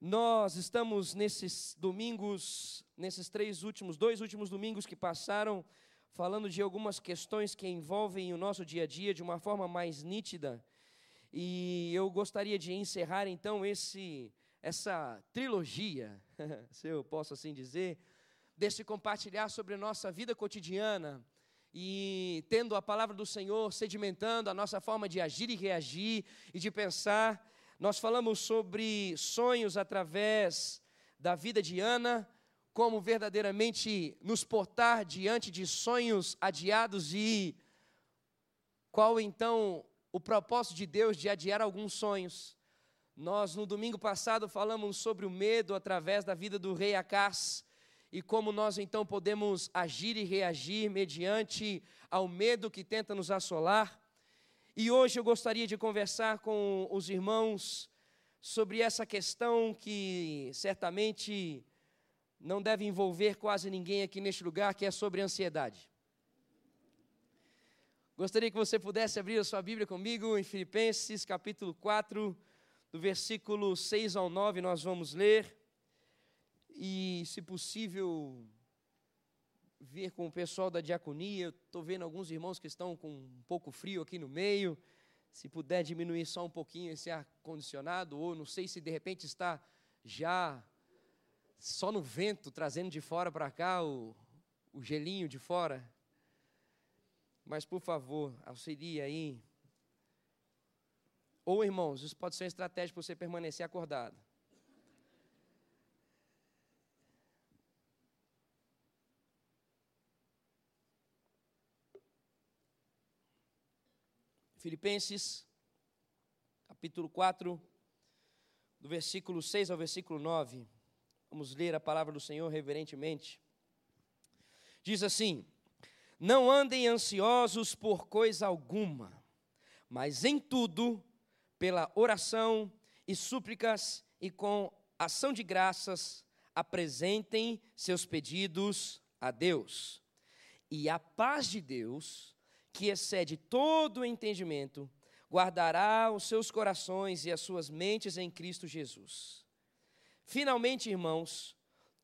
Nós estamos nesses domingos, nesses três últimos, dois últimos domingos que passaram, falando de algumas questões que envolvem o nosso dia a dia de uma forma mais nítida. E eu gostaria de encerrar então esse essa trilogia, se eu posso assim dizer, desse compartilhar sobre a nossa vida cotidiana e tendo a palavra do Senhor sedimentando a nossa forma de agir e reagir e de pensar nós falamos sobre sonhos através da vida de Ana, como verdadeiramente nos portar diante de sonhos adiados e qual então o propósito de Deus de adiar alguns sonhos. Nós no domingo passado falamos sobre o medo através da vida do rei Acás e como nós então podemos agir e reagir mediante ao medo que tenta nos assolar. E hoje eu gostaria de conversar com os irmãos sobre essa questão que certamente não deve envolver quase ninguém aqui neste lugar, que é sobre ansiedade. Gostaria que você pudesse abrir a sua Bíblia comigo em Filipenses capítulo 4, do versículo 6 ao 9, nós vamos ler. E, se possível, ver com o pessoal da diaconia. Estou vendo alguns irmãos que estão com um pouco frio aqui no meio. Se puder diminuir só um pouquinho esse ar condicionado, ou não sei se de repente está já só no vento, trazendo de fora para cá o, o gelinho de fora. Mas, por favor, auxilie aí. Ou, irmãos, isso pode ser uma estratégia para você permanecer acordado. Filipenses, capítulo 4, do versículo 6 ao versículo 9. Vamos ler a palavra do Senhor reverentemente. Diz assim: Não andem ansiosos por coisa alguma, mas em tudo, pela oração e súplicas e com ação de graças, apresentem seus pedidos a Deus. E a paz de Deus, que excede todo o entendimento, guardará os seus corações e as suas mentes em Cristo Jesus. Finalmente, irmãos,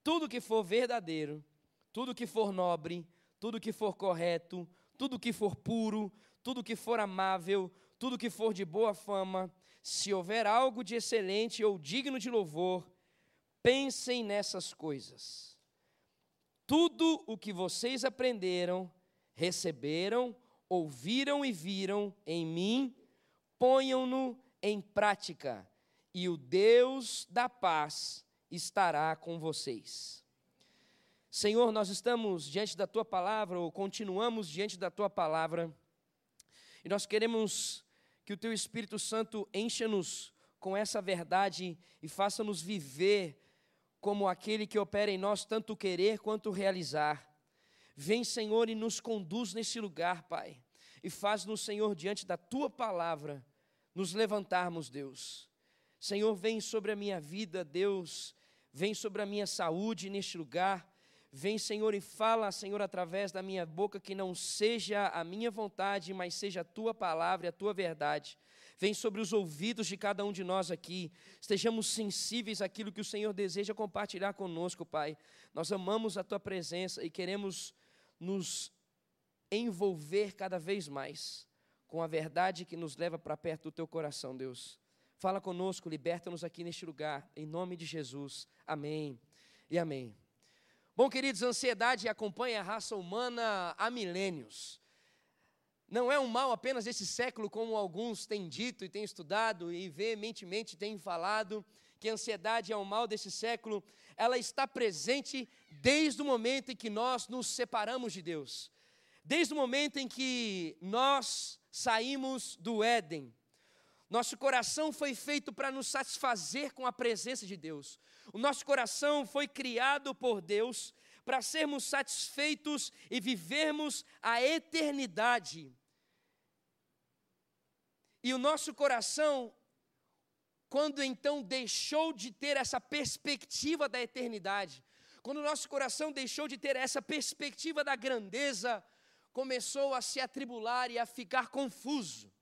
tudo que for verdadeiro, tudo que for nobre, tudo que for correto, tudo que for puro, tudo que for amável, tudo que for de boa fama, se houver algo de excelente ou digno de louvor, pensem nessas coisas. Tudo o que vocês aprenderam, receberam ouviram e viram em mim, ponham-no em prática, e o Deus da paz estará com vocês. Senhor, nós estamos diante da tua palavra, ou continuamos diante da tua palavra, e nós queremos que o teu Espírito Santo encha-nos com essa verdade e faça-nos viver como aquele que opera em nós tanto querer quanto realizar. Vem, Senhor, e nos conduz nesse lugar, Pai. E faz-nos, Senhor, diante da tua palavra, nos levantarmos, Deus. Senhor, vem sobre a minha vida, Deus. Vem sobre a minha saúde neste lugar. Vem, Senhor, e fala, Senhor, através da minha boca, que não seja a minha vontade, mas seja a tua palavra e a tua verdade. Vem sobre os ouvidos de cada um de nós aqui. Estejamos sensíveis àquilo que o Senhor deseja compartilhar conosco, Pai. Nós amamos a tua presença e queremos nos envolver cada vez mais com a verdade que nos leva para perto do teu coração, Deus. Fala conosco, liberta-nos aqui neste lugar, em nome de Jesus. Amém e amém. Bom, queridos, a ansiedade acompanha a raça humana há milênios. Não é um mal apenas desse século, como alguns têm dito e têm estudado e veementemente têm falado, que a ansiedade é um mal desse século, ela está presente desde o momento em que nós nos separamos de Deus. Desde o momento em que nós saímos do Éden. Nosso coração foi feito para nos satisfazer com a presença de Deus. O nosso coração foi criado por Deus para sermos satisfeitos e vivermos a eternidade. E o nosso coração quando então deixou de ter essa perspectiva da eternidade, quando o nosso coração deixou de ter essa perspectiva da grandeza, começou a se atribular e a ficar confuso.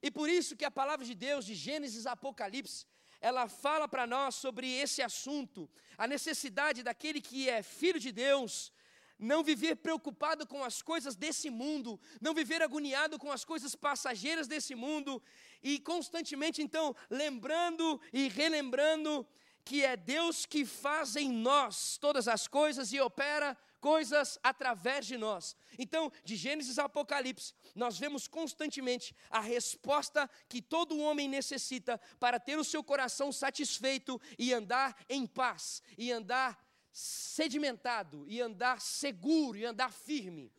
E por isso que a palavra de Deus, de Gênesis a Apocalipse, ela fala para nós sobre esse assunto, a necessidade daquele que é filho de Deus não viver preocupado com as coisas desse mundo, não viver agoniado com as coisas passageiras desse mundo e constantemente então lembrando e relembrando que é Deus que faz em nós todas as coisas e opera coisas através de nós. Então, de Gênesis a Apocalipse, nós vemos constantemente a resposta que todo homem necessita para ter o seu coração satisfeito e andar em paz, e andar sedimentado, e andar seguro, e andar firme.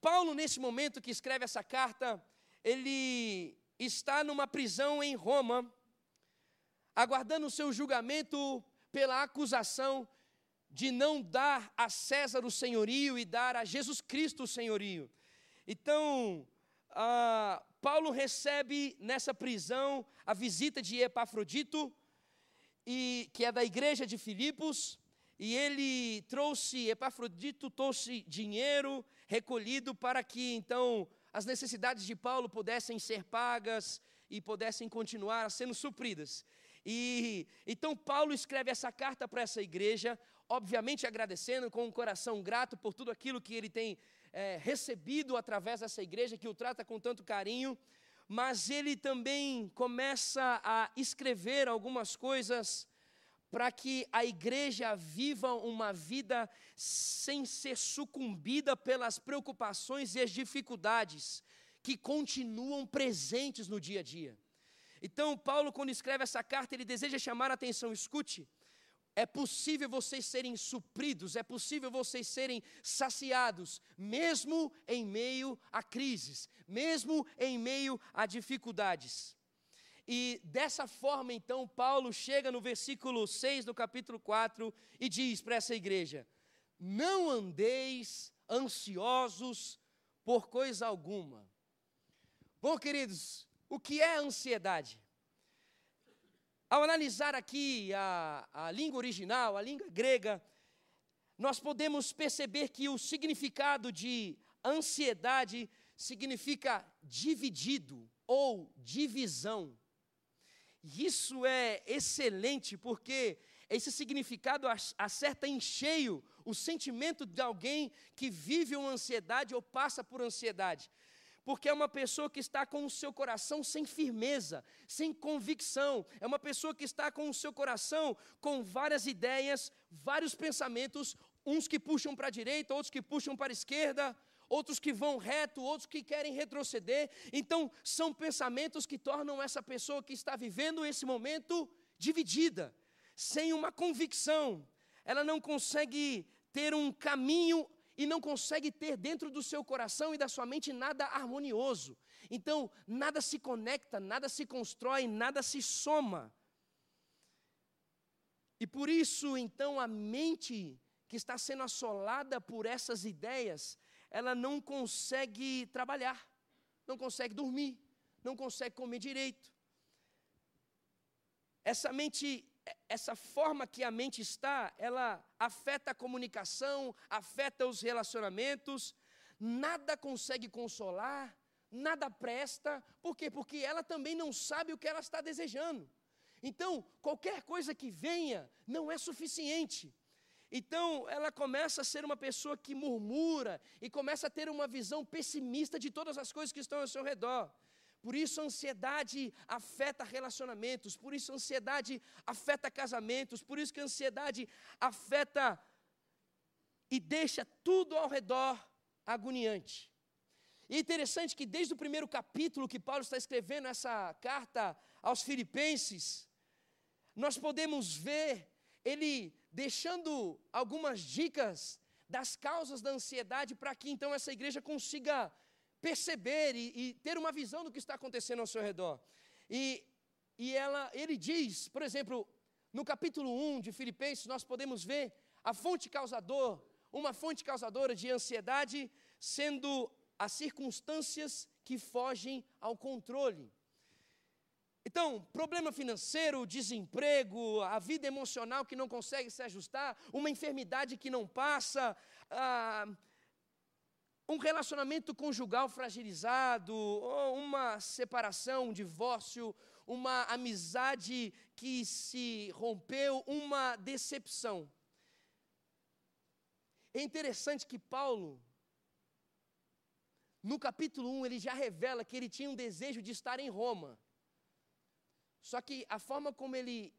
Paulo, nesse momento que escreve essa carta, ele está numa prisão em Roma, aguardando o seu julgamento pela acusação de não dar a César o senhorio e dar a Jesus Cristo o senhorio. Então, Paulo recebe nessa prisão a visita de Epafrodito, e, que é da igreja de Filipos, e ele trouxe, Epafrodito trouxe dinheiro recolhido para que então as necessidades de Paulo pudessem ser pagas e pudessem continuar sendo supridas. E então Paulo escreve essa carta para essa igreja, obviamente agradecendo com um coração grato por tudo aquilo que ele tem é, recebido através dessa igreja que o trata com tanto carinho, mas ele também começa a escrever algumas coisas para que a igreja viva uma vida sem ser sucumbida pelas preocupações e as dificuldades que continuam presentes no dia a dia. Então, Paulo, quando escreve essa carta, ele deseja chamar a atenção, escute, é possível vocês serem supridos, é possível vocês serem saciados, mesmo em meio a crises, mesmo em meio a dificuldades. E dessa forma, então, Paulo chega no versículo 6 do capítulo 4 e diz para essa igreja: Não andeis ansiosos por coisa alguma. Bom, queridos, o que é ansiedade? Ao analisar aqui a, a língua original, a língua grega, nós podemos perceber que o significado de ansiedade significa dividido ou divisão. Isso é excelente porque esse significado acerta em cheio o sentimento de alguém que vive uma ansiedade ou passa por ansiedade porque é uma pessoa que está com o seu coração sem firmeza, sem convicção, é uma pessoa que está com o seu coração com várias ideias, vários pensamentos, uns que puxam para a direita, outros que puxam para a esquerda, outros que vão reto, outros que querem retroceder. Então, são pensamentos que tornam essa pessoa que está vivendo esse momento dividida, sem uma convicção. Ela não consegue ter um caminho e não consegue ter dentro do seu coração e da sua mente nada harmonioso. Então, nada se conecta, nada se constrói, nada se soma. E por isso, então, a mente que está sendo assolada por essas ideias, ela não consegue trabalhar, não consegue dormir, não consegue comer direito. Essa mente essa forma que a mente está, ela afeta a comunicação, afeta os relacionamentos, nada consegue consolar, nada presta, por quê? Porque ela também não sabe o que ela está desejando. Então, qualquer coisa que venha não é suficiente. Então, ela começa a ser uma pessoa que murmura e começa a ter uma visão pessimista de todas as coisas que estão ao seu redor. Por isso a ansiedade afeta relacionamentos, por isso a ansiedade afeta casamentos, por isso que a ansiedade afeta e deixa tudo ao redor agoniante. E é interessante que desde o primeiro capítulo que Paulo está escrevendo essa carta aos filipenses, nós podemos ver ele deixando algumas dicas das causas da ansiedade para que então essa igreja consiga perceber e, e, ter uma visão do que está acontecendo ao seu redor. E, e ela, ele diz, por exemplo, no capítulo 1 de Filipenses, nós podemos ver a fonte causador, uma fonte causadora de ansiedade, sendo as circunstâncias que fogem ao controle. Então, problema financeiro, desemprego, a vida emocional que não consegue se ajustar, uma enfermidade que não passa, ah, um relacionamento conjugal fragilizado, uma separação, um divórcio, uma amizade que se rompeu, uma decepção. É interessante que Paulo, no capítulo 1, ele já revela que ele tinha um desejo de estar em Roma. Só que a forma como ele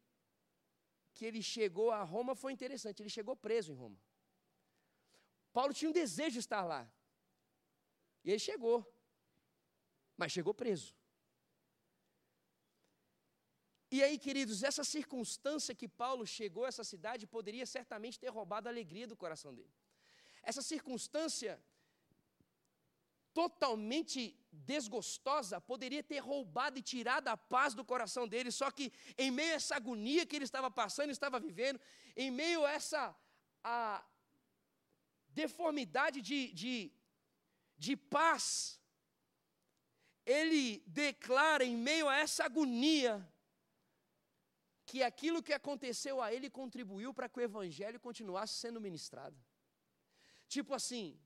que ele chegou a Roma foi interessante, ele chegou preso em Roma. Paulo tinha um desejo de estar lá. E ele chegou. Mas chegou preso. E aí, queridos, essa circunstância que Paulo chegou a essa cidade poderia certamente ter roubado a alegria do coração dele. Essa circunstância totalmente desgostosa poderia ter roubado e tirado a paz do coração dele, só que em meio a essa agonia que ele estava passando, estava vivendo, em meio a essa a deformidade de, de, de paz, ele declara em meio a essa agonia, que aquilo que aconteceu a ele contribuiu para que o evangelho continuasse sendo ministrado. Tipo assim,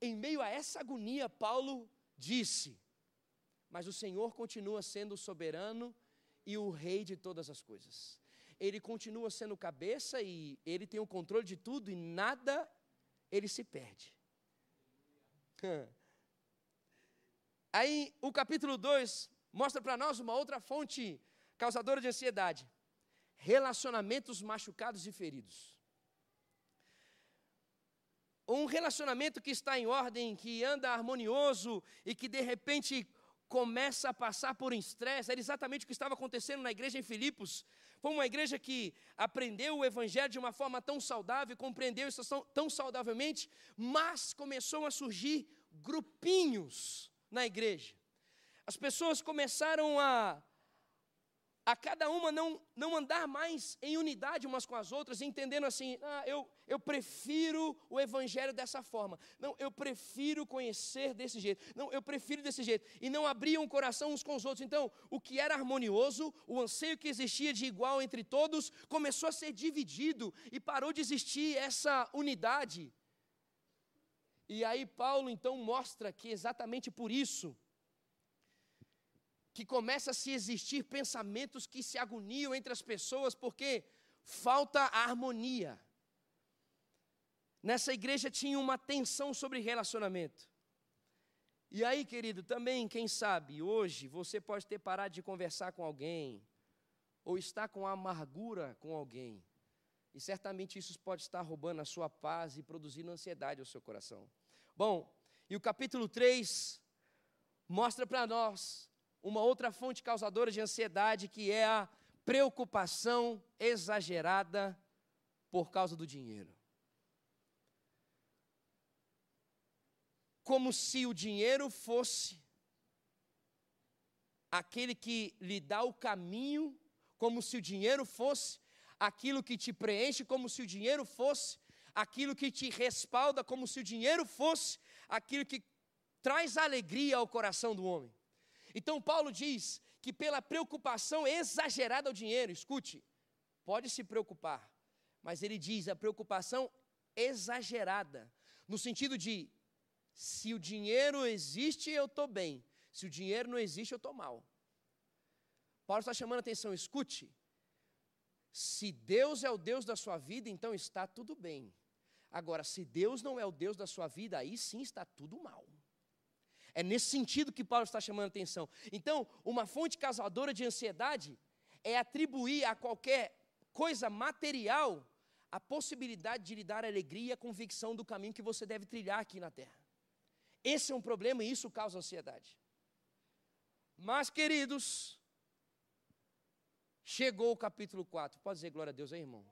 em meio a essa agonia, Paulo disse: Mas o Senhor continua sendo soberano e o rei de todas as coisas. Ele continua sendo cabeça e ele tem o controle de tudo e nada ele se perde. Aí o capítulo 2 mostra para nós uma outra fonte causadora de ansiedade relacionamentos machucados e feridos. Um relacionamento que está em ordem, que anda harmonioso e que de repente começa a passar por estresse, era exatamente o que estava acontecendo na igreja em Filipos. Foi uma igreja que aprendeu o evangelho de uma forma tão saudável, compreendeu isso tão, tão saudavelmente, mas começou a surgir grupinhos na igreja. As pessoas começaram a a cada uma não, não andar mais em unidade umas com as outras, entendendo assim, ah, eu, eu prefiro o evangelho dessa forma, não, eu prefiro conhecer desse jeito, não, eu prefiro desse jeito, e não abriam o coração uns com os outros. Então, o que era harmonioso, o anseio que existia de igual entre todos, começou a ser dividido e parou de existir essa unidade. E aí, Paulo então mostra que exatamente por isso, que começa a se existir pensamentos que se agoniam entre as pessoas porque falta a harmonia. Nessa igreja tinha uma tensão sobre relacionamento. E aí, querido, também, quem sabe, hoje você pode ter parado de conversar com alguém, ou está com amargura com alguém, e certamente isso pode estar roubando a sua paz e produzindo ansiedade ao seu coração. Bom, e o capítulo 3 mostra para nós uma outra fonte causadora de ansiedade, que é a preocupação exagerada por causa do dinheiro. Como se o dinheiro fosse aquele que lhe dá o caminho, como se o dinheiro fosse aquilo que te preenche, como se o dinheiro fosse aquilo que te respalda, como se o dinheiro fosse aquilo que traz alegria ao coração do homem. Então, Paulo diz que pela preocupação exagerada ao dinheiro, escute, pode se preocupar, mas ele diz a preocupação exagerada, no sentido de se o dinheiro existe, eu estou bem, se o dinheiro não existe, eu estou mal. Paulo está chamando a atenção, escute, se Deus é o Deus da sua vida, então está tudo bem. Agora, se Deus não é o Deus da sua vida, aí sim está tudo mal. É nesse sentido que Paulo está chamando a atenção. Então, uma fonte causadora de ansiedade é atribuir a qualquer coisa material a possibilidade de lhe dar alegria e a convicção do caminho que você deve trilhar aqui na terra. Esse é um problema e isso causa ansiedade. Mas, queridos, chegou o capítulo 4. Pode dizer glória a Deus aí, irmão?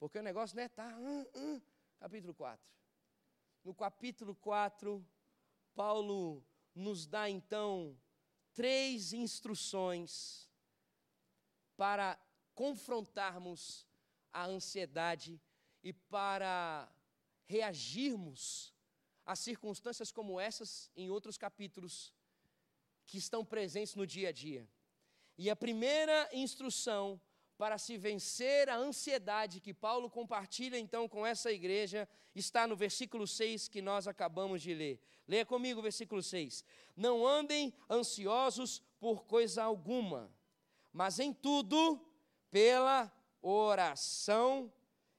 Porque o negócio, né, tá. Hum, hum, capítulo 4. No capítulo 4, Paulo nos dá então três instruções para confrontarmos a ansiedade e para reagirmos a circunstâncias como essas em outros capítulos que estão presentes no dia a dia. E a primeira instrução para se vencer a ansiedade que Paulo compartilha então com essa igreja, está no versículo 6 que nós acabamos de ler. Leia comigo o versículo 6. Não andem ansiosos por coisa alguma, mas em tudo, pela oração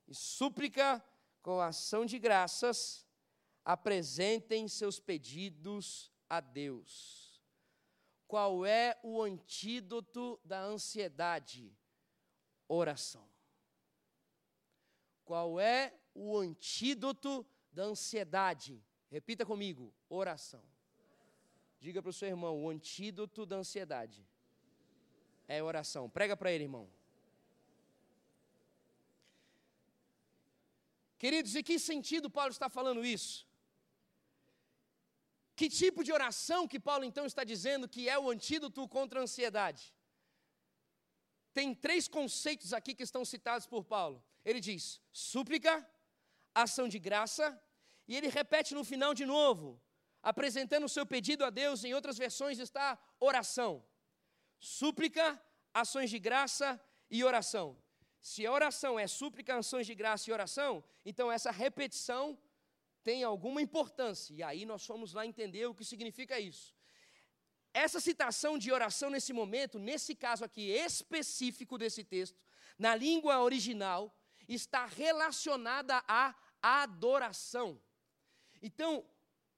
e súplica com ação de graças, apresentem seus pedidos a Deus. Qual é o antídoto da ansiedade? Oração. Qual é o antídoto da ansiedade? Repita comigo: oração. Diga para o seu irmão: o antídoto da ansiedade é oração. Prega para ele, irmão. Queridos, em que sentido Paulo está falando isso? Que tipo de oração que Paulo então está dizendo que é o antídoto contra a ansiedade? Tem três conceitos aqui que estão citados por Paulo. Ele diz súplica, ação de graça, e ele repete no final de novo, apresentando o seu pedido a Deus. Em outras versões está oração. Súplica, ações de graça e oração. Se a oração é súplica, ações de graça e oração, então essa repetição tem alguma importância. E aí nós fomos lá entender o que significa isso. Essa citação de oração nesse momento, nesse caso aqui específico desse texto, na língua original, está relacionada à adoração. Então,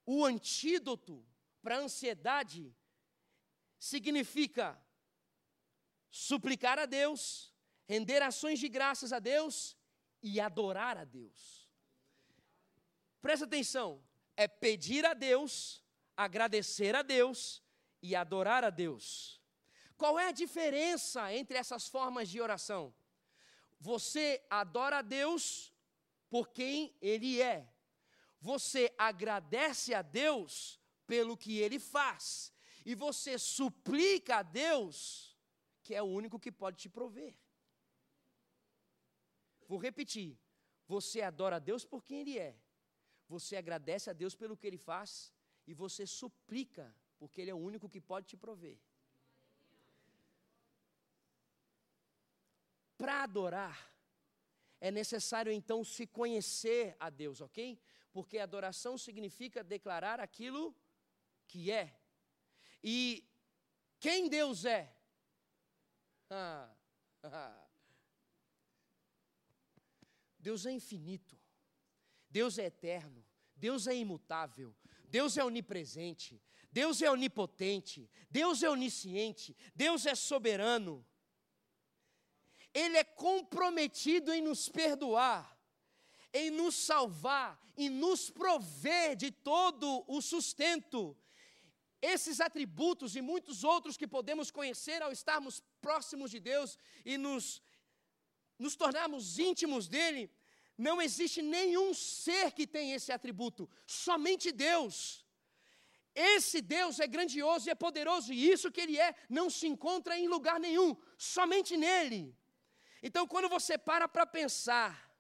o antídoto para a ansiedade significa suplicar a Deus, render ações de graças a Deus e adorar a Deus. Presta atenção, é pedir a Deus, agradecer a Deus e adorar a Deus. Qual é a diferença entre essas formas de oração? Você adora a Deus por quem Ele é. Você agradece a Deus pelo que Ele faz. E você suplica a Deus, que é o único que pode te prover. Vou repetir. Você adora a Deus por quem Ele é. Você agradece a Deus pelo que Ele faz. E você suplica, porque Ele é o único que pode te prover. Para adorar, é necessário então se conhecer a Deus, ok? Porque adoração significa declarar aquilo que é. E quem Deus é? Deus é infinito, Deus é eterno, Deus é imutável, Deus é onipresente, Deus é onipotente, Deus é onisciente, Deus é soberano. Ele é comprometido em nos perdoar, em nos salvar, em nos prover de todo o sustento. Esses atributos e muitos outros que podemos conhecer ao estarmos próximos de Deus e nos, nos tornarmos íntimos dele, não existe nenhum ser que tem esse atributo, somente Deus. Esse Deus é grandioso e é poderoso, e isso que Ele é não se encontra em lugar nenhum, somente nele. Então, quando você para para pensar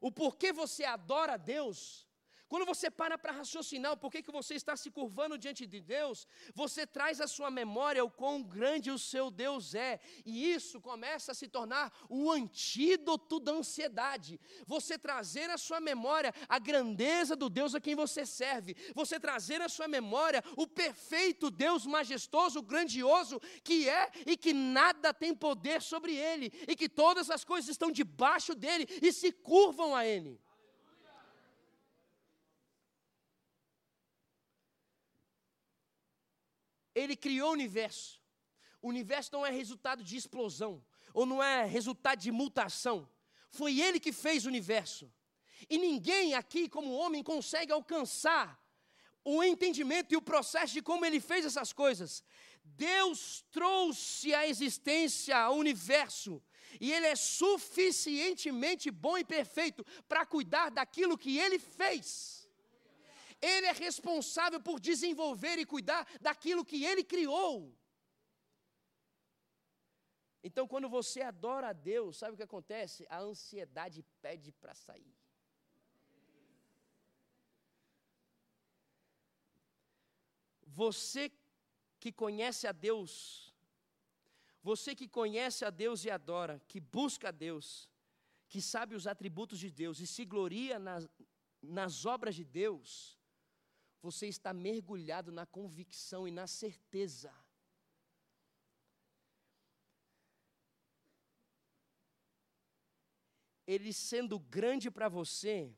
o porquê você adora a Deus, quando você para para raciocinar porquê que você está se curvando diante de Deus, você traz à sua memória o quão grande o seu Deus é, e isso começa a se tornar o antídoto da ansiedade. Você trazer à sua memória a grandeza do Deus a quem você serve, você trazer à sua memória o perfeito Deus majestoso, grandioso que é e que nada tem poder sobre ele, e que todas as coisas estão debaixo dele e se curvam a ele. Ele criou o universo. O universo não é resultado de explosão, ou não é resultado de mutação. Foi Ele que fez o universo. E ninguém aqui, como homem, consegue alcançar o entendimento e o processo de como Ele fez essas coisas. Deus trouxe à existência ao universo, e Ele é suficientemente bom e perfeito para cuidar daquilo que Ele fez. Ele é responsável por desenvolver e cuidar daquilo que ele criou. Então, quando você adora a Deus, sabe o que acontece? A ansiedade pede para sair. Você que conhece a Deus, você que conhece a Deus e adora, que busca a Deus, que sabe os atributos de Deus e se gloria nas, nas obras de Deus, você está mergulhado na convicção e na certeza. Ele sendo grande para você,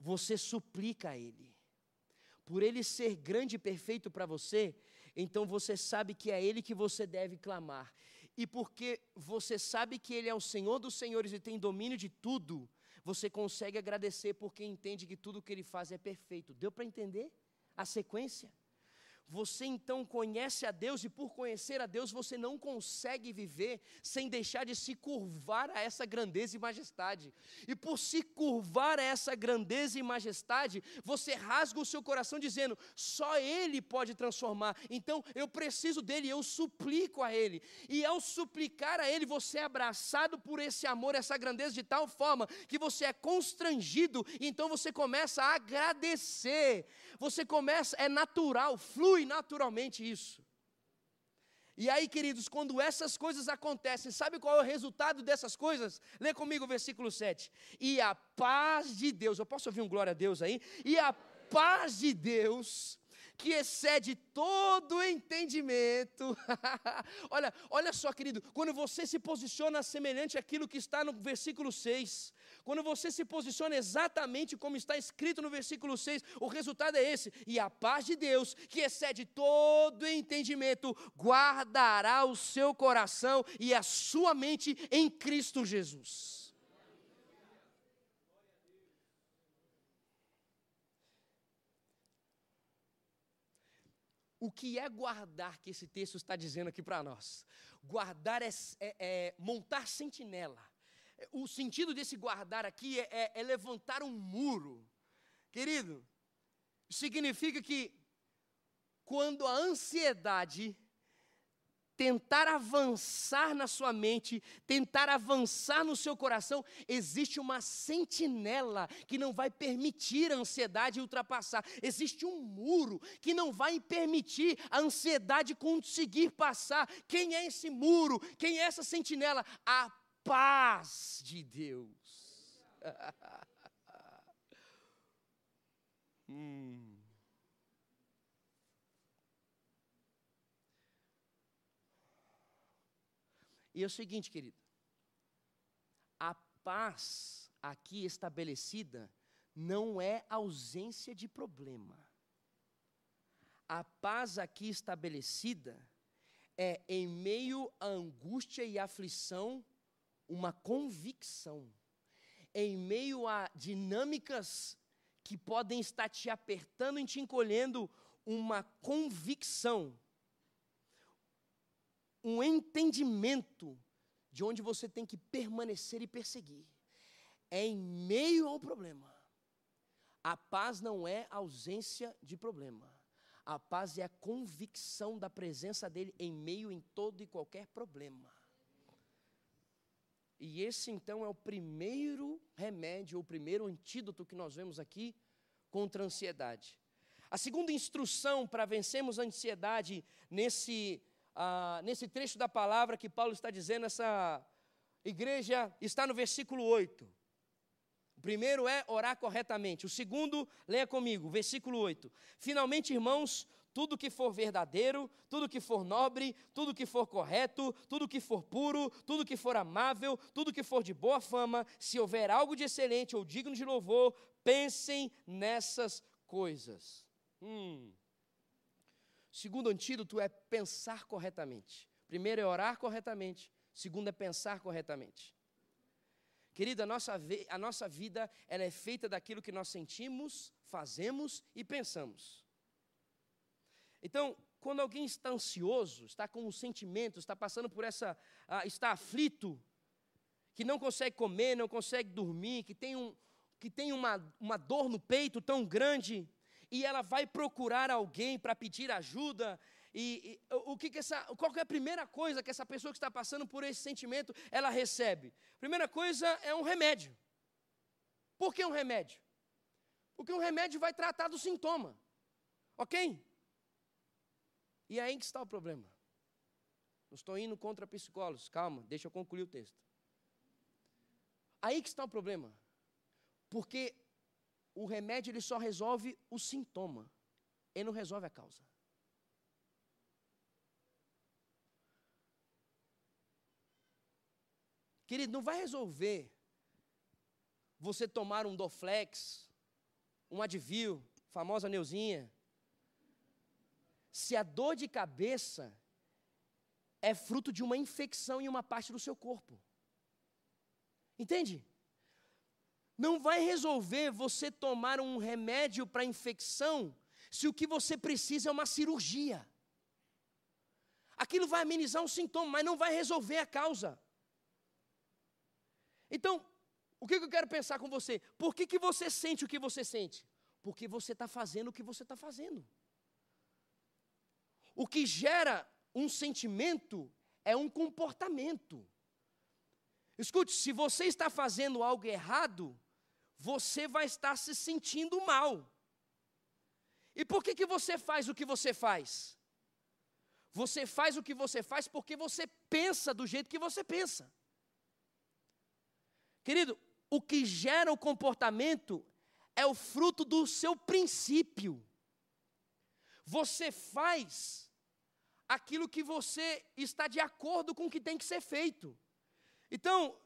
você suplica a Ele. Por Ele ser grande e perfeito para você, então você sabe que é Ele que você deve clamar. E porque você sabe que Ele é o Senhor dos Senhores e tem domínio de tudo, você consegue agradecer porque entende que tudo que ele faz é perfeito. Deu para entender a sequência? Você então conhece a Deus e por conhecer a Deus você não consegue viver sem deixar de se curvar a essa grandeza e majestade. E por se curvar a essa grandeza e majestade, você rasga o seu coração dizendo: só Ele pode transformar. Então eu preciso dele, eu suplico a Ele. E ao suplicar a Ele, você é abraçado por esse amor, essa grandeza de tal forma que você é constrangido. Então você começa a agradecer. Você começa, é natural, flui naturalmente isso. E aí, queridos, quando essas coisas acontecem, sabe qual é o resultado dessas coisas? Lê comigo o versículo 7. E a paz de Deus, eu posso ouvir um glória a Deus aí? E a paz de Deus, que excede todo entendimento. olha, olha só, querido, quando você se posiciona semelhante àquilo que está no versículo 6, quando você se posiciona exatamente como está escrito no versículo 6, o resultado é esse: e a paz de Deus, que excede todo entendimento, guardará o seu coração e a sua mente em Cristo Jesus. O que é guardar que esse texto está dizendo aqui para nós? Guardar é, é, é, montar sentinela. O sentido desse guardar aqui é, é, é levantar um muro. Querido, significa que quando a ansiedade tentar avançar na sua mente, tentar avançar no seu coração, existe uma sentinela que não vai permitir a ansiedade ultrapassar. Existe um muro que não vai permitir a ansiedade conseguir passar. Quem é esse muro? Quem é essa sentinela? A paz de Deus. hum. E é o seguinte, querido, a paz aqui estabelecida não é ausência de problema. A paz aqui estabelecida é, em meio à angústia e aflição, uma convicção. Em meio a dinâmicas que podem estar te apertando e te encolhendo, uma convicção um entendimento de onde você tem que permanecer e perseguir. É em meio ao problema. A paz não é ausência de problema. A paz é a convicção da presença dele em meio em todo e qualquer problema. E esse então é o primeiro remédio, o primeiro antídoto que nós vemos aqui contra a ansiedade. A segunda instrução para vencermos a ansiedade nesse ah, nesse trecho da palavra que Paulo está dizendo, essa igreja está no versículo 8. O primeiro é orar corretamente. O segundo, leia comigo, versículo 8. Finalmente, irmãos, tudo que for verdadeiro, tudo que for nobre, tudo que for correto, tudo que for puro, tudo que for amável, tudo que for de boa fama, se houver algo de excelente ou digno de louvor, pensem nessas coisas. Hum. Segundo antídoto é pensar corretamente. Primeiro é orar corretamente. Segundo é pensar corretamente. Querida, a nossa, a nossa vida ela é feita daquilo que nós sentimos, fazemos e pensamos. Então, quando alguém está ansioso, está com um sentimento, está passando por essa, ah, está aflito, que não consegue comer, não consegue dormir, que tem, um, que tem uma, uma dor no peito tão grande, e ela vai procurar alguém para pedir ajuda. E, e, o que, que essa, qual que é a primeira coisa que essa pessoa que está passando por esse sentimento ela recebe? Primeira coisa é um remédio. Por que um remédio? Porque um remédio vai tratar do sintoma. Ok? E aí que está o problema. Não estou indo contra psicólogos, calma, deixa eu concluir o texto. Aí que está o problema. Porque o remédio ele só resolve o sintoma, ele não resolve a causa. Querido, não vai resolver você tomar um Doflex, um Advil, famosa Neuzinha, se a dor de cabeça é fruto de uma infecção em uma parte do seu corpo. Entende? Não vai resolver você tomar um remédio para infecção se o que você precisa é uma cirurgia. Aquilo vai amenizar um sintoma, mas não vai resolver a causa. Então, o que eu quero pensar com você? Por que, que você sente o que você sente? Porque você está fazendo o que você está fazendo. O que gera um sentimento é um comportamento. Escute, se você está fazendo algo errado, você vai estar se sentindo mal. E por que, que você faz o que você faz? Você faz o que você faz porque você pensa do jeito que você pensa. Querido, o que gera o comportamento é o fruto do seu princípio. Você faz aquilo que você está de acordo com o que tem que ser feito. Então,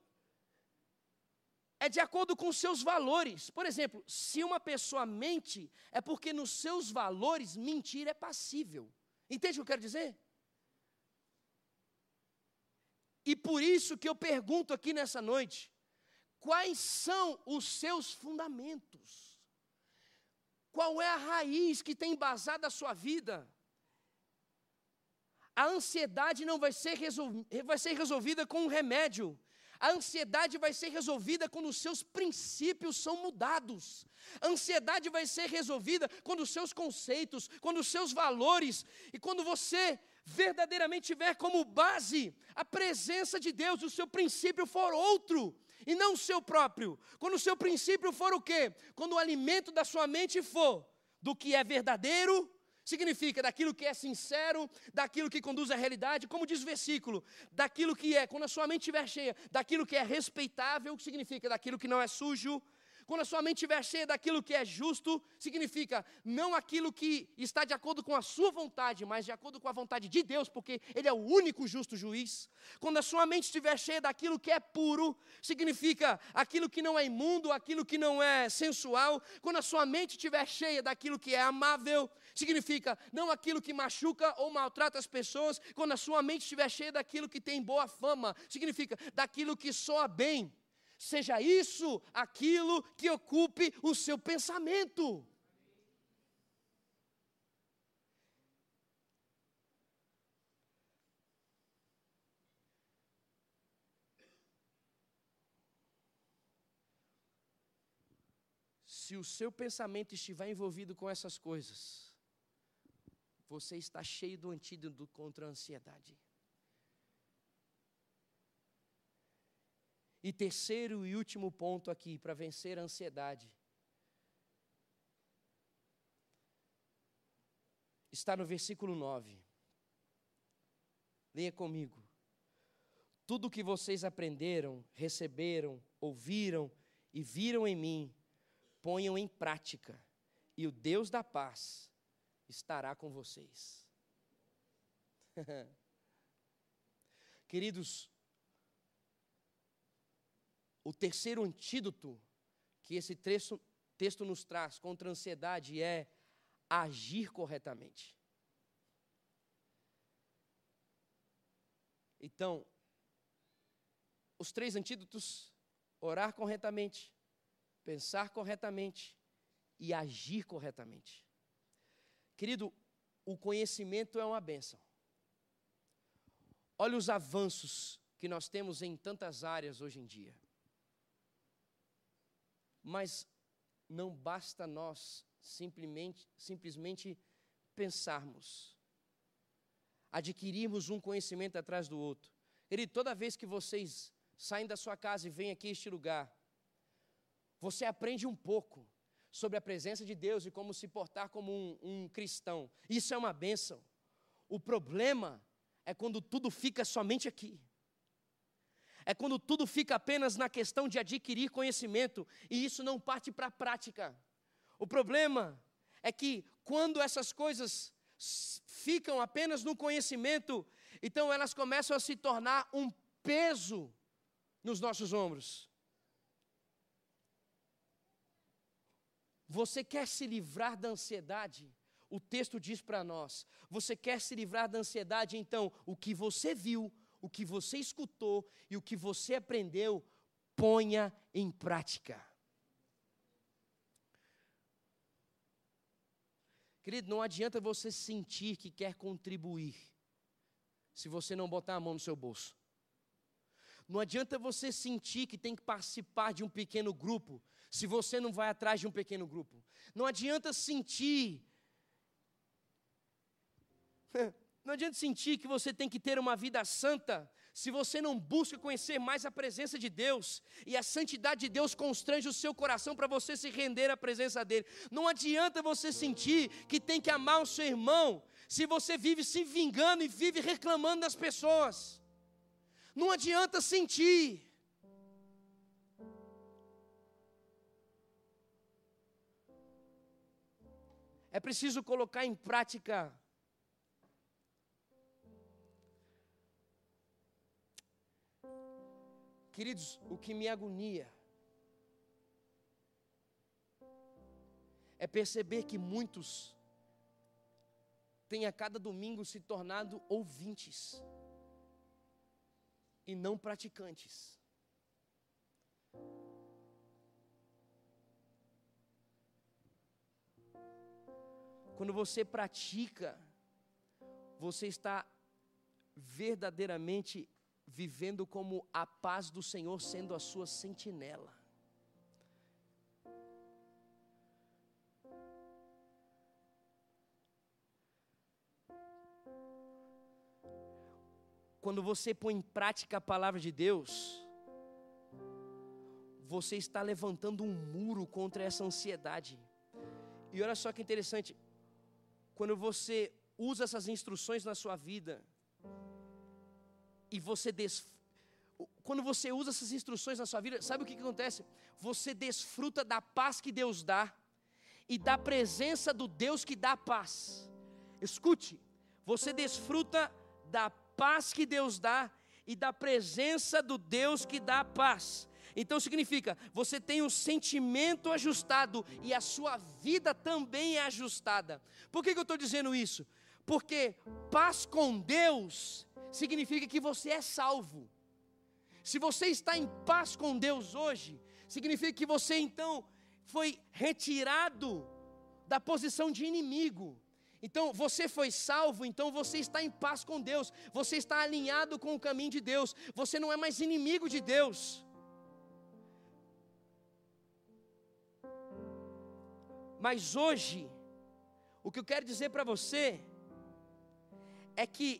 é de acordo com os seus valores. Por exemplo, se uma pessoa mente, é porque nos seus valores mentir é passível. Entende o que eu quero dizer? E por isso que eu pergunto aqui nessa noite: quais são os seus fundamentos? Qual é a raiz que tem embasado a sua vida? A ansiedade não vai ser, vai ser resolvida com um remédio, a ansiedade vai ser resolvida quando os seus princípios são mudados. A ansiedade vai ser resolvida quando os seus conceitos, quando os seus valores e quando você verdadeiramente tiver como base a presença de Deus, o seu princípio for outro e não o seu próprio. Quando o seu princípio for o quê? Quando o alimento da sua mente for do que é verdadeiro, significa daquilo que é sincero, daquilo que conduz à realidade, como diz o versículo, daquilo que é, quando a sua mente estiver cheia, daquilo que é respeitável, que significa daquilo que não é sujo, quando a sua mente estiver cheia daquilo que é justo, significa não aquilo que está de acordo com a sua vontade, mas de acordo com a vontade de Deus, porque Ele é o único justo juiz. Quando a sua mente estiver cheia daquilo que é puro, significa aquilo que não é imundo, aquilo que não é sensual. Quando a sua mente estiver cheia daquilo que é amável, significa não aquilo que machuca ou maltrata as pessoas. Quando a sua mente estiver cheia daquilo que tem boa fama, significa daquilo que soa bem seja isso aquilo que ocupe o seu pensamento. Se o seu pensamento estiver envolvido com essas coisas, você está cheio do antídoto contra a ansiedade. E terceiro e último ponto aqui, para vencer a ansiedade. Está no versículo 9. Leia comigo. Tudo o que vocês aprenderam, receberam, ouviram e viram em mim, ponham em prática, e o Deus da paz estará com vocês. Queridos, o terceiro antídoto que esse texto, texto nos traz contra a ansiedade é agir corretamente. Então, os três antídotos: orar corretamente, pensar corretamente e agir corretamente. Querido, o conhecimento é uma benção. Olha os avanços que nós temos em tantas áreas hoje em dia. Mas não basta nós simplesmente, simplesmente pensarmos, adquirirmos um conhecimento atrás do outro. Querido, toda vez que vocês saem da sua casa e vêm aqui a este lugar, você aprende um pouco sobre a presença de Deus e como se portar como um, um cristão. Isso é uma bênção. O problema é quando tudo fica somente aqui é quando tudo fica apenas na questão de adquirir conhecimento e isso não parte para a prática. O problema é que quando essas coisas ficam apenas no conhecimento, então elas começam a se tornar um peso nos nossos ombros. Você quer se livrar da ansiedade? O texto diz para nós: você quer se livrar da ansiedade, então o que você viu, o que você escutou e o que você aprendeu, ponha em prática. Querido, não adianta você sentir que quer contribuir se você não botar a mão no seu bolso. Não adianta você sentir que tem que participar de um pequeno grupo se você não vai atrás de um pequeno grupo. Não adianta sentir. Não adianta sentir que você tem que ter uma vida santa se você não busca conhecer mais a presença de Deus, e a santidade de Deus constrange o seu coração para você se render à presença dEle. Não adianta você sentir que tem que amar o seu irmão, se você vive se vingando e vive reclamando das pessoas. Não adianta sentir. É preciso colocar em prática Queridos, o que me agonia é perceber que muitos têm a cada domingo se tornado ouvintes e não praticantes. Quando você pratica, você está verdadeiramente vivendo como a paz do Senhor sendo a sua sentinela. Quando você põe em prática a palavra de Deus, você está levantando um muro contra essa ansiedade. E olha só que interessante, quando você usa essas instruções na sua vida, e você des... quando você usa essas instruções na sua vida, sabe o que, que acontece? Você desfruta da paz que Deus dá e da presença do Deus que dá paz. Escute, você desfruta da paz que Deus dá e da presença do Deus que dá paz. Então significa, você tem um sentimento ajustado e a sua vida também é ajustada. Por que, que eu estou dizendo isso? Porque paz com Deus significa que você é salvo. Se você está em paz com Deus hoje, significa que você então foi retirado da posição de inimigo. Então você foi salvo, então você está em paz com Deus, você está alinhado com o caminho de Deus, você não é mais inimigo de Deus. Mas hoje, o que eu quero dizer para você é que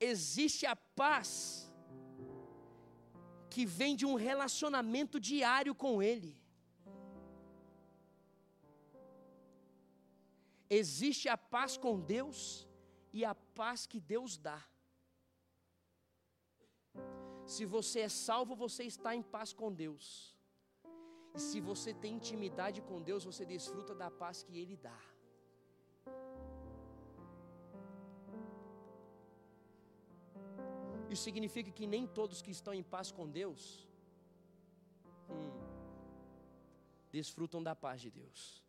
existe a paz que vem de um relacionamento diário com Ele. Existe a paz com Deus e a paz que Deus dá. Se você é salvo, você está em paz com Deus. E se você tem intimidade com Deus, você desfruta da paz que Ele dá. Isso significa que nem todos que estão em paz com Deus hum, desfrutam da paz de Deus.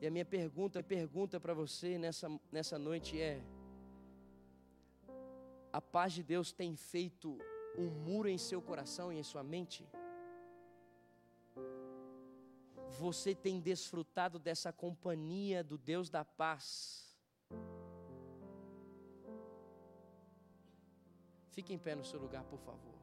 E a minha pergunta, pergunta para você nessa, nessa noite é: a paz de Deus tem feito um muro em seu coração e em sua mente? Você tem desfrutado dessa companhia do Deus da paz? Fique em pé no seu lugar, por favor.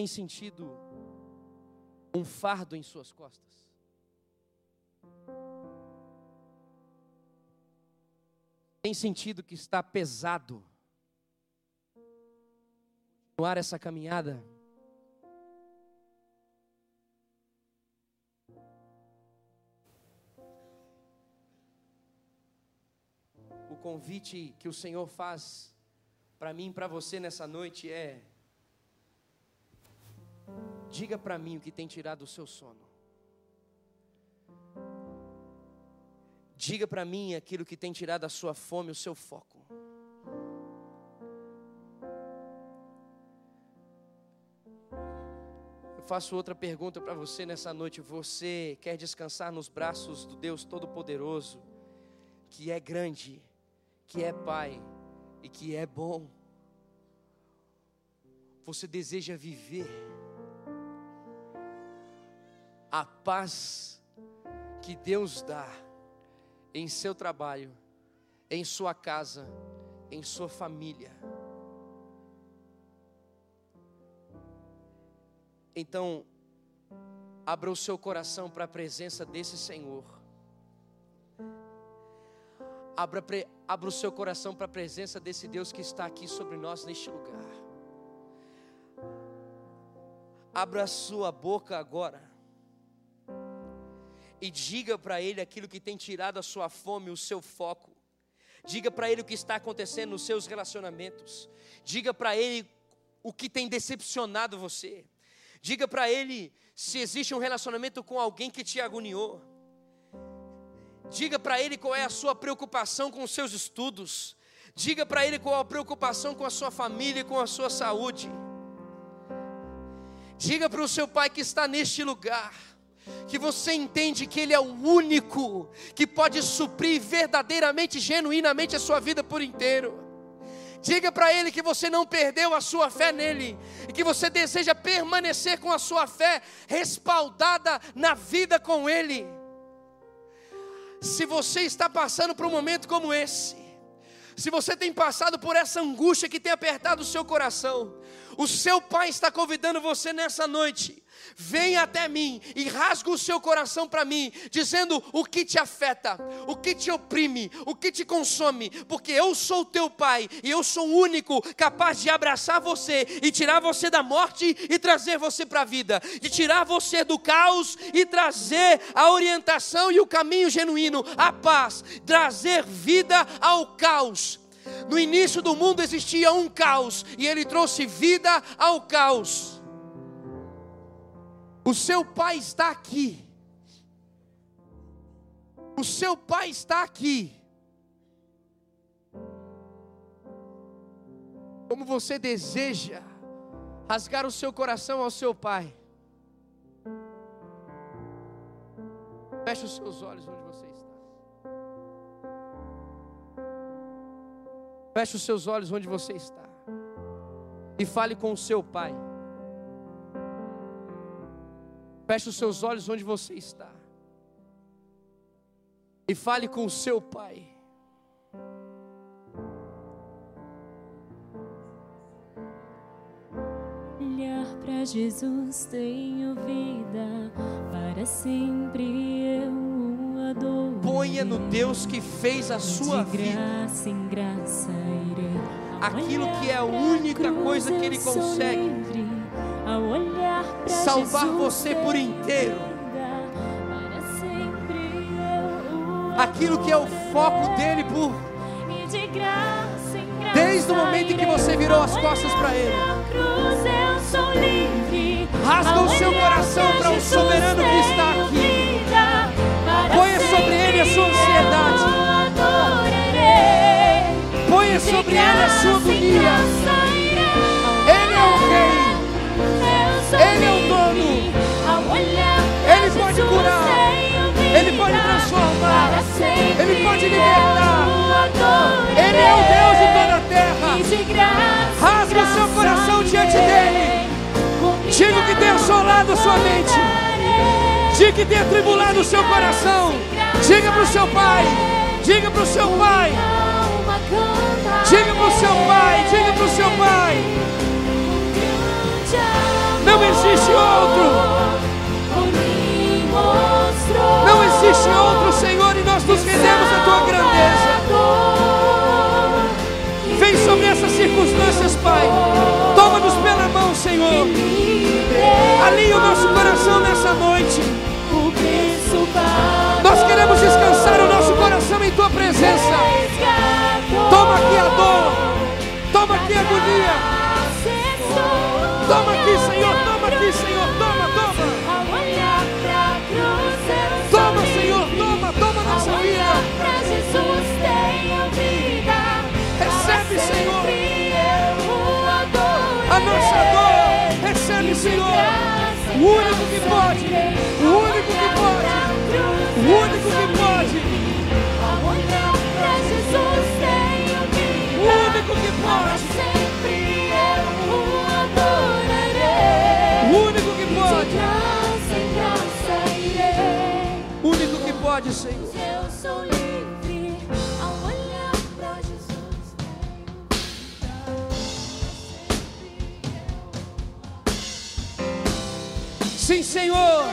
Tem sentido um fardo em suas costas? Tem sentido que está pesado? Continuar essa caminhada? O convite que o Senhor faz para mim e para você nessa noite é: diga para mim o que tem tirado o seu sono. Diga para mim aquilo que tem tirado a sua fome, o seu foco. Eu faço outra pergunta para você nessa noite. Você quer descansar nos braços do Deus Todo-Poderoso, que é grande, que é Pai e que é bom? Você deseja viver a paz que Deus dá em seu trabalho, em sua casa, em sua família. Então, abra o seu coração para a presença desse Senhor. Abra, abra o seu coração para a presença desse Deus que está aqui sobre nós neste lugar. Abra a sua boca agora e diga para Ele aquilo que tem tirado a sua fome, o seu foco. Diga para Ele o que está acontecendo nos seus relacionamentos. Diga para Ele o que tem decepcionado você. Diga para Ele se existe um relacionamento com alguém que te agoniou. Diga para Ele qual é a sua preocupação com os seus estudos. Diga para Ele qual é a preocupação com a sua família e com a sua saúde. Diga para o seu pai que está neste lugar que você entende que Ele é o único que pode suprir verdadeiramente, genuinamente a sua vida por inteiro. Diga para Ele que você não perdeu a sua fé nele e que você deseja permanecer com a sua fé respaldada na vida com Ele. Se você está passando por um momento como esse, se você tem passado por essa angústia que tem apertado o seu coração, o seu Pai está convidando você nessa noite Venha até mim e rasga o seu coração para mim, dizendo o que te afeta, o que te oprime, o que te consome, porque eu sou teu pai e eu sou o único capaz de abraçar você e tirar você da morte e trazer você para a vida, de tirar você do caos e trazer a orientação e o caminho genuíno, a paz, trazer vida ao caos. No início do mundo existia um caos e ele trouxe vida ao caos. O seu pai está aqui. O seu pai está aqui. Como você deseja rasgar o seu coração ao seu pai. Feche os seus olhos onde você Feche os seus olhos onde você está. E fale com o seu pai. Feche os seus olhos onde você está. E fale com o seu pai. Olhar para Jesus tenho vida, para sempre eu. Ponha no Deus que fez a sua vida. Aquilo que é a única coisa que Ele consegue. Salvar você por tenho inteiro. Aquilo que é o foco dele por Desde o momento em que você virou as costas para Ele. Rasga o seu coração para o soberano que está sobre ele a sua agonia. Ele é o rei. Ele é o dono. Ele pode curar. Ele pode transformar. Ele pode libertar. Ele é o Deus de toda a terra. Rasga o seu coração diante dele. Diga que tem assolado a sua mente. Diga que tem atribulado o seu coração. Diga para o seu pai. Diga para o seu pai. Diga para o seu pai. Diga para o seu pai. Não existe outro. Não existe outro, Senhor, e nós nos rendemos à tua grandeza. Vem sobre essas circunstâncias, Pai. Toma-nos pela mão, Senhor. Alinha o nosso coração nessa noite. Nós queremos descansar o nosso coração em tua presença. Aqui a dor. Toma aqui a agonia. Toma aqui, Senhor. Toma aqui, Senhor. Toma, toma. Toma, Senhor. Toma, toma nossa vida. Recebe, Senhor. A nossa dor. Recebe, Senhor. O único que pode. O único que Para pode. sempre eu o adorarei. O único que De pode. graça em graça irei. O único que pode, Senhor. Eu sou livre ao olhar pra Jesus. Tenho Sim, Senhor.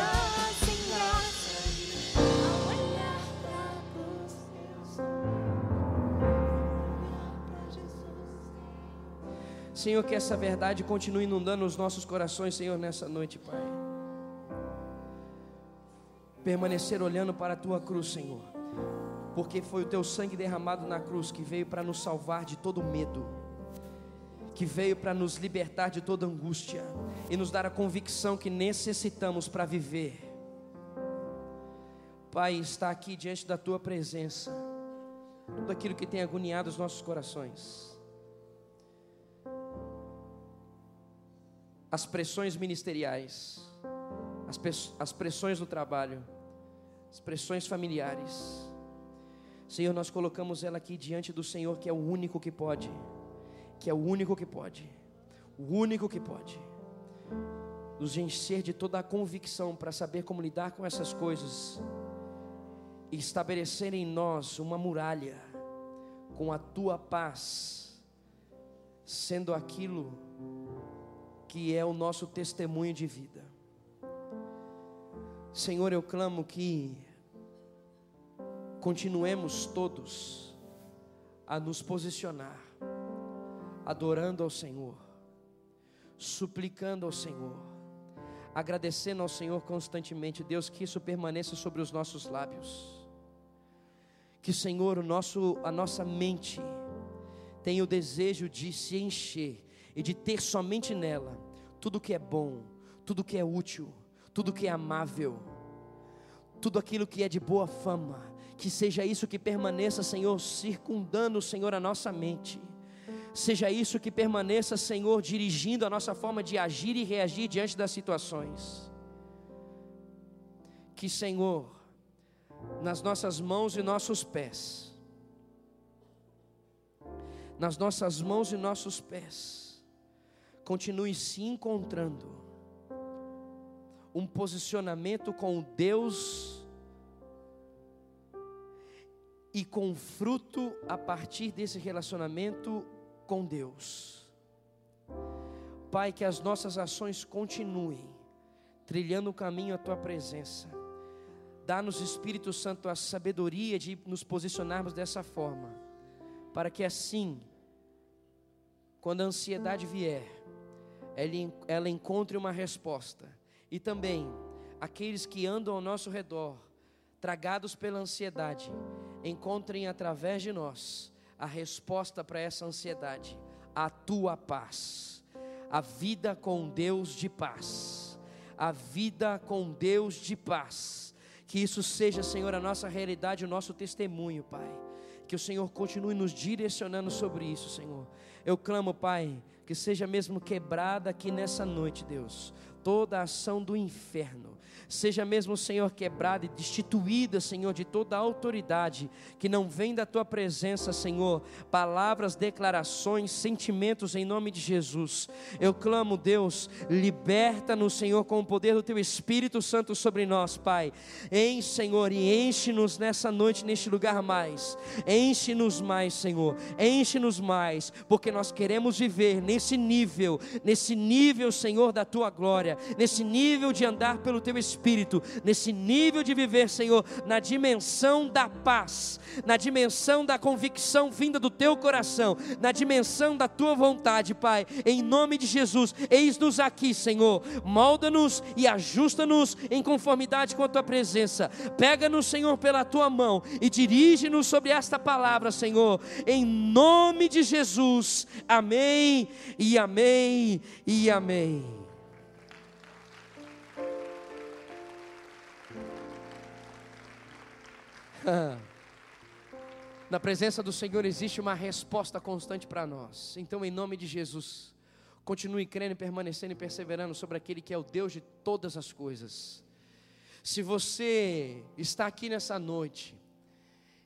Senhor, que essa verdade continue inundando os nossos corações, Senhor, nessa noite, Pai. Permanecer olhando para a tua cruz, Senhor, porque foi o teu sangue derramado na cruz que veio para nos salvar de todo medo, que veio para nos libertar de toda angústia e nos dar a convicção que necessitamos para viver. Pai, está aqui diante da tua presença, tudo aquilo que tem agoniado os nossos corações. As pressões ministeriais, as, as pressões do trabalho, as pressões familiares. Senhor, nós colocamos ela aqui diante do Senhor, que é o único que pode, que é o único que pode, o único que pode nos encher de toda a convicção para saber como lidar com essas coisas e estabelecer em nós uma muralha com a tua paz, sendo aquilo que é o nosso testemunho de vida. Senhor, eu clamo que continuemos todos a nos posicionar, adorando ao Senhor, suplicando ao Senhor, agradecendo ao Senhor constantemente, Deus, que isso permaneça sobre os nossos lábios. Que, Senhor, o nosso, a nossa mente tenha o desejo de se encher e de ter somente nela tudo que é bom, tudo que é útil, tudo que é amável, tudo aquilo que é de boa fama, que seja isso que permaneça, Senhor, circundando, Senhor, a nossa mente. Seja isso que permaneça, Senhor, dirigindo a nossa forma de agir e reagir diante das situações. Que, Senhor, nas nossas mãos e nossos pés, nas nossas mãos e nossos pés, continue se encontrando um posicionamento com Deus e com fruto a partir desse relacionamento com Deus. Pai, que as nossas ações continuem trilhando o caminho à tua presença. Dá-nos, Espírito Santo, a sabedoria de nos posicionarmos dessa forma, para que assim, quando a ansiedade vier, ela, encontre uma resposta. E também, aqueles que andam ao nosso redor, tragados pela ansiedade, encontrem através de nós a resposta para essa ansiedade, a tua paz, a vida com Deus de paz, a vida com Deus de paz. Que isso seja, Senhor, a nossa realidade, o nosso testemunho, Pai. Que o Senhor continue nos direcionando sobre isso, Senhor. Eu clamo, Pai, que seja mesmo quebrada aqui nessa noite, Deus, toda a ação do inferno. Seja mesmo, Senhor, quebrada e destituída, Senhor, de toda a autoridade que não vem da tua presença, Senhor. Palavras, declarações, sentimentos em nome de Jesus. Eu clamo, Deus, liberta-nos, Senhor, com o poder do teu Espírito Santo sobre nós, Pai. Enche, Senhor, e enche-nos nessa noite, neste lugar mais. Enche-nos mais, Senhor. Enche-nos mais, porque nós queremos viver nesse nível, nesse nível, Senhor, da tua nesse nível de andar pelo teu espírito, nesse nível de viver, Senhor, na dimensão da paz, na dimensão da convicção vinda do teu coração, na dimensão da tua vontade, Pai, em nome de Jesus, eis-nos aqui, Senhor, molda-nos e ajusta-nos em conformidade com a tua presença, pega-nos, Senhor, pela tua mão e dirige-nos sobre esta palavra, Senhor, em nome de Jesus, amém e amém e amém. Na presença do Senhor existe uma resposta constante para nós. Então, em nome de Jesus, continue crendo, permanecendo e perseverando sobre aquele que é o Deus de todas as coisas. Se você está aqui nessa noite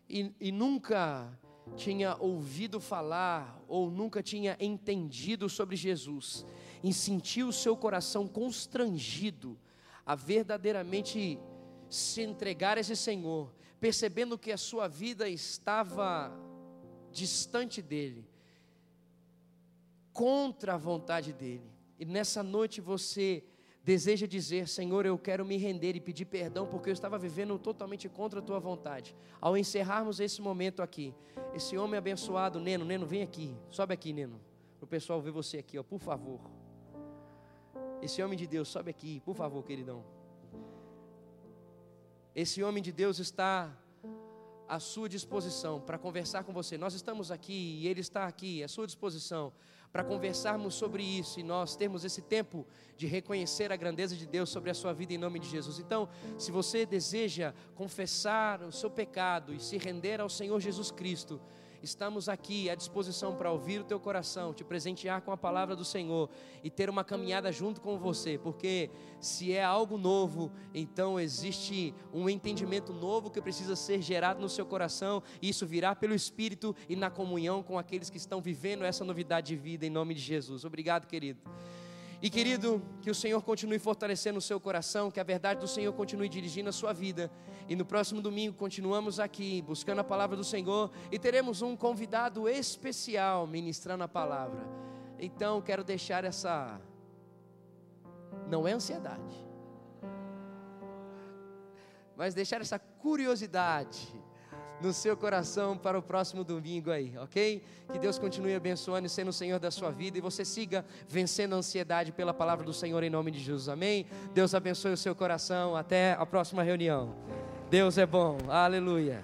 e, e nunca tinha ouvido falar ou nunca tinha entendido sobre Jesus, e sentiu o seu coração constrangido a verdadeiramente se entregar a esse Senhor, percebendo que a sua vida estava distante dele, contra a vontade dele. E nessa noite você deseja dizer: Senhor, eu quero me render e pedir perdão porque eu estava vivendo totalmente contra a tua vontade. Ao encerrarmos esse momento aqui, esse homem abençoado, Neno, Neno, vem aqui, sobe aqui, Neno, para o pessoal ver você aqui, ó, por favor. Esse homem de Deus, sobe aqui, por favor, queridão. Esse homem de Deus está à sua disposição para conversar com você. Nós estamos aqui e ele está aqui à sua disposição para conversarmos sobre isso e nós termos esse tempo de reconhecer a grandeza de Deus sobre a sua vida em nome de Jesus. Então, se você deseja confessar o seu pecado e se render ao Senhor Jesus Cristo, estamos aqui à disposição para ouvir o teu coração, te presentear com a palavra do Senhor e ter uma caminhada junto com você, porque se é algo novo, então existe um entendimento novo que precisa ser gerado no seu coração, e isso virá pelo Espírito e na comunhão com aqueles que estão vivendo essa novidade de vida em nome de Jesus. Obrigado, querido. E querido, que o Senhor continue fortalecendo o seu coração, que a verdade do Senhor continue dirigindo a sua vida. E no próximo domingo continuamos aqui buscando a palavra do Senhor e teremos um convidado especial ministrando a palavra. Então quero deixar essa não é ansiedade, mas deixar essa curiosidade no seu coração para o próximo domingo aí, ok? Que Deus continue abençoando e sendo o Senhor da sua vida e você siga vencendo a ansiedade pela palavra do Senhor em nome de Jesus, amém? Deus abençoe o seu coração, até a próxima reunião. Deus é bom, aleluia.